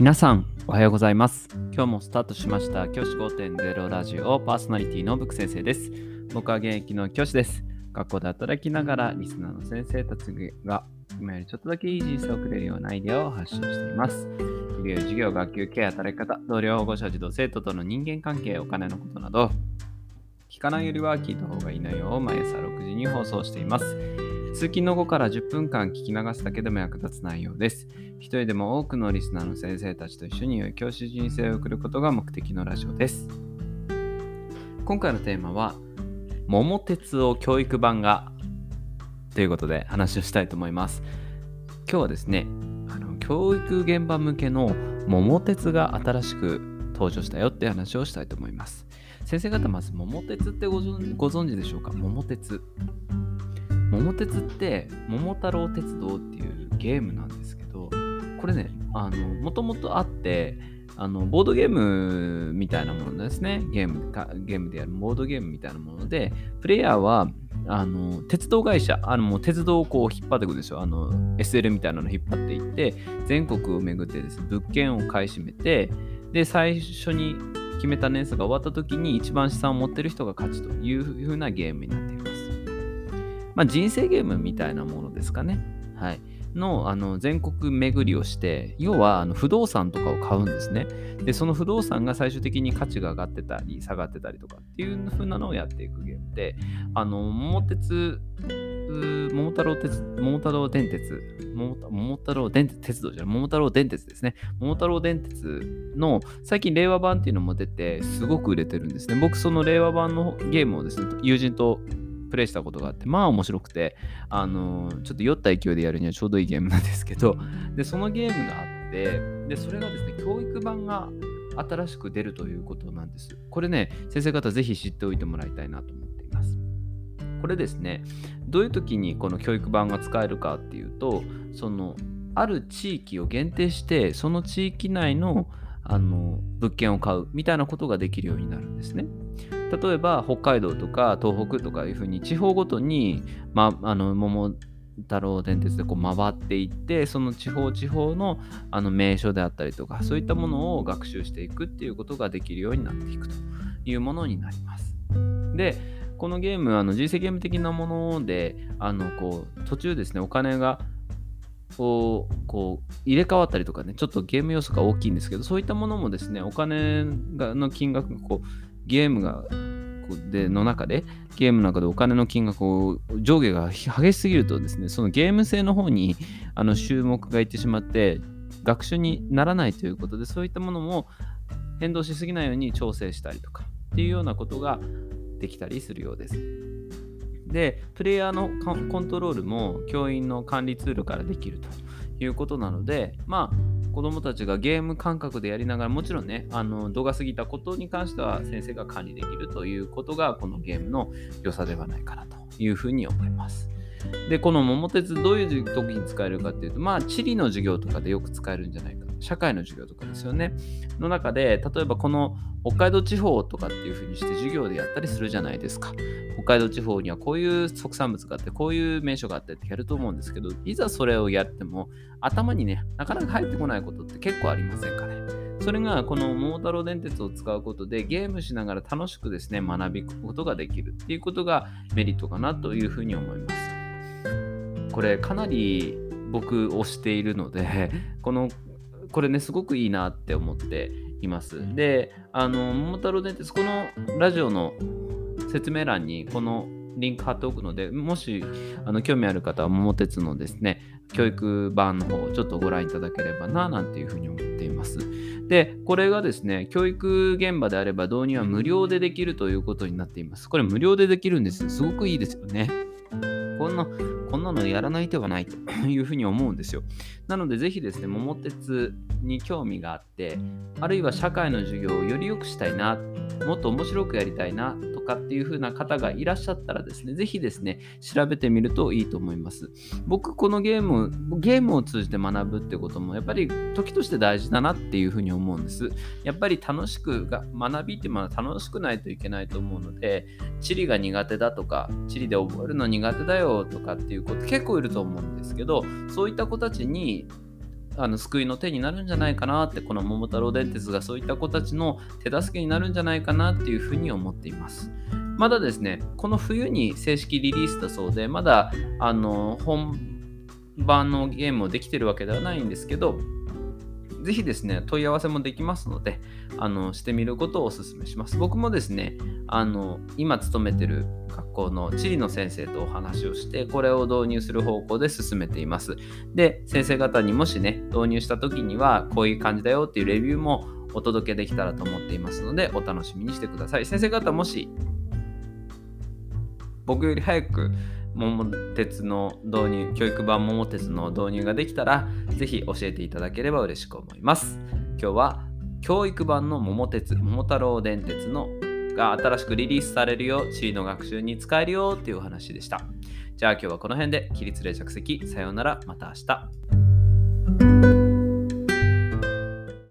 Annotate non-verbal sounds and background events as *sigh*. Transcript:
皆さんおはようございます。今日もスタートしました。教師5.0ラジオ。パーソナリティのブク先生です。僕は現役の教師です。学校で働きながらリスナーの先生たちが今よりちょっとだけいい人生を送れるようなアイデアを発信しています。医療、授業、学級、ケア、働き方、同僚、保護者、児童、生徒との人間関係、お金のことなど聞かないよりは聞いた方がいい内容を毎朝6時に放送しています。通勤の後から10分間聞き流すだけでも役立つ内容です。一人でも多くのリスナーの先生たちと一緒に良い教師人生を送ることが目的のラジオです。今回のテーマは、桃鉄を教育版がということで話をしたいと思います。今日はですね、あの教育現場向けの桃鉄が新しく登場したよって話をしたいと思います。先生方、まず桃鉄ってご存知でしょうか？桃鉄。桃鉄って桃太郎鉄道っていうゲームなんですけどこれねもともとあってあのボードゲームみたいなものですね。ゲームかゲームでやるボードゲームみたいなものでプレイヤーはあの鉄道会社あのもう鉄道をこう引っ張っていくんでしょあの SL みたいなのを引っ張っていって全国を巡ってです、ね、物件を買い占めてで最初に決めた年数が終わった時に一番資産を持ってる人が勝ちという風なゲームになっています。まあ、人生ゲームみたいなものですかね。はい。のあの全国巡りをして、要はあの不動産とかを買うんですね。で、その不動産が最終的に価値が上がってたり、下がってたりとかっていう風なのをやっていくゲームで、あの、桃鉄、桃太郎鉄、桃太郎電鉄、桃太郎電鉄、鉄道じゃない、桃太郎電鉄ですね。桃太郎電鉄の最近令和版っていうのも出て、すごく売れてるんですね。僕、その令和版のゲームをですね、友人とプレイしたことがあって、まあ面白くて、あのー、ちょっと酔った勢いでやるにはちょうどいいゲームなんですけど、で、そのゲームがあって、で、それがですね、教育版が新しく出るということなんです。これね、先生方ぜひ知っておいてもらいたいなと思っています。これですね、どういう時にこの教育版が使えるかっていうと、その、ある地域を限定して、その地域内のあの物件を買うみたいなことができるようになるんですね。例えば北海道とか東北とかいうふうに地方ごとに、ま、あの桃太郎電鉄でこう回っていってその地方地方のあの名所であったりとかそういったものを学習していくっていうことができるようになっていくというものになります。でこのゲームあの人生ゲーム的なものであのこう途中ですねお金がこうこう入れ替わったりとかねちょっとゲーム要素が大きいんですけどそういったものもですねお金がの金額がこうゲームがでの中でゲームの中でお金の金額を上下が激しすぎるとですねそのゲーム性の方にあの注目がいってしまって学習にならないということでそういったものも変動しすぎないように調整したりとかっていうようなことができたりするようです。で、プレイヤーのコントロールも教員の管理ツールからできるということなので、まあ、子供たちがゲーム感覚でやりながら、もちろんね、あの度が過ぎたことに関しては先生が管理できるということが、このゲームの良さではないかなというふうに思います。で、この桃鉄どういう時に使えるかっていうと、まあ、地理の授業とかでよく使えるんじゃないか。社会の授業とかですよね。の中で、例えばこの北海道地方とかっていうふうにして授業でやったりするじゃないですか。北海道地方にはこういう特産物があって、こういう名所があってってやると思うんですけど、いざそれをやっても、頭にね、なかなか入ってこないことって結構ありませんかね。それがこの桃太郎電鉄を使うことでゲームしながら楽しくですね、学びことができるっていうことがメリットかなというふうに思います。これかなり僕推しているので、この、これね、すごくいいなって思っています。で、あの、桃太郎電鉄、このラジオの説明欄にこのリンク貼っておくので、もしあの興味ある方は桃鉄のですね、教育版の方をちょっとご覧いただければな、なんていうふうに思っています。で、これがですね、教育現場であれば導入は無料でできるということになっています。これ無料でできるんです。すごくいいですよね。こんな、こんなのやらない手はないと *laughs* いうふうに思うんですよ。なので、ぜひですね、桃鉄に興味があって、あるいは社会の授業をより良くしたいな、もっと面白くやりたいなとかっていう風な方がいらっしゃったらですね、ぜひですね、調べてみるといいと思います。僕、このゲーム、ゲームを通じて学ぶってことも、やっぱり時として大事だなっていう風に思うんです。やっぱり楽しくが、学びっていうのは楽しくないといけないと思うので、地理が苦手だとか、地理で覚えるの苦手だよとかっていう子って結構いると思うんですけど、そういった子たちにあの救いの手になるんじゃないかなってこの桃太郎電鉄がそういった子たちの手助けになるんじゃないかなっていうふうに思っています。まだですねこの冬に正式リリースだそうでまだあの本番のゲームをできてるわけではないんですけどぜひですね、問い合わせもできますので、あのしてみることをお勧めします。僕もですね、あの今勤めてる学校の地理の先生とお話をして、これを導入する方向で進めています。で、先生方にもしね、導入した時には、こういう感じだよっていうレビューもお届けできたらと思っていますので、お楽しみにしてください。先生方、もし僕より早く桃鉄の導入、教育版桃鉄の導入ができたら、ぜひ教えていただければ嬉しく思います。今日は教育版の桃鉄、桃太郎電鉄のが新しくリリースされるよ、地理の学習に使えるよっていうお話でした。じゃあ今日はこの辺で起立例着席、さようなら、また明日。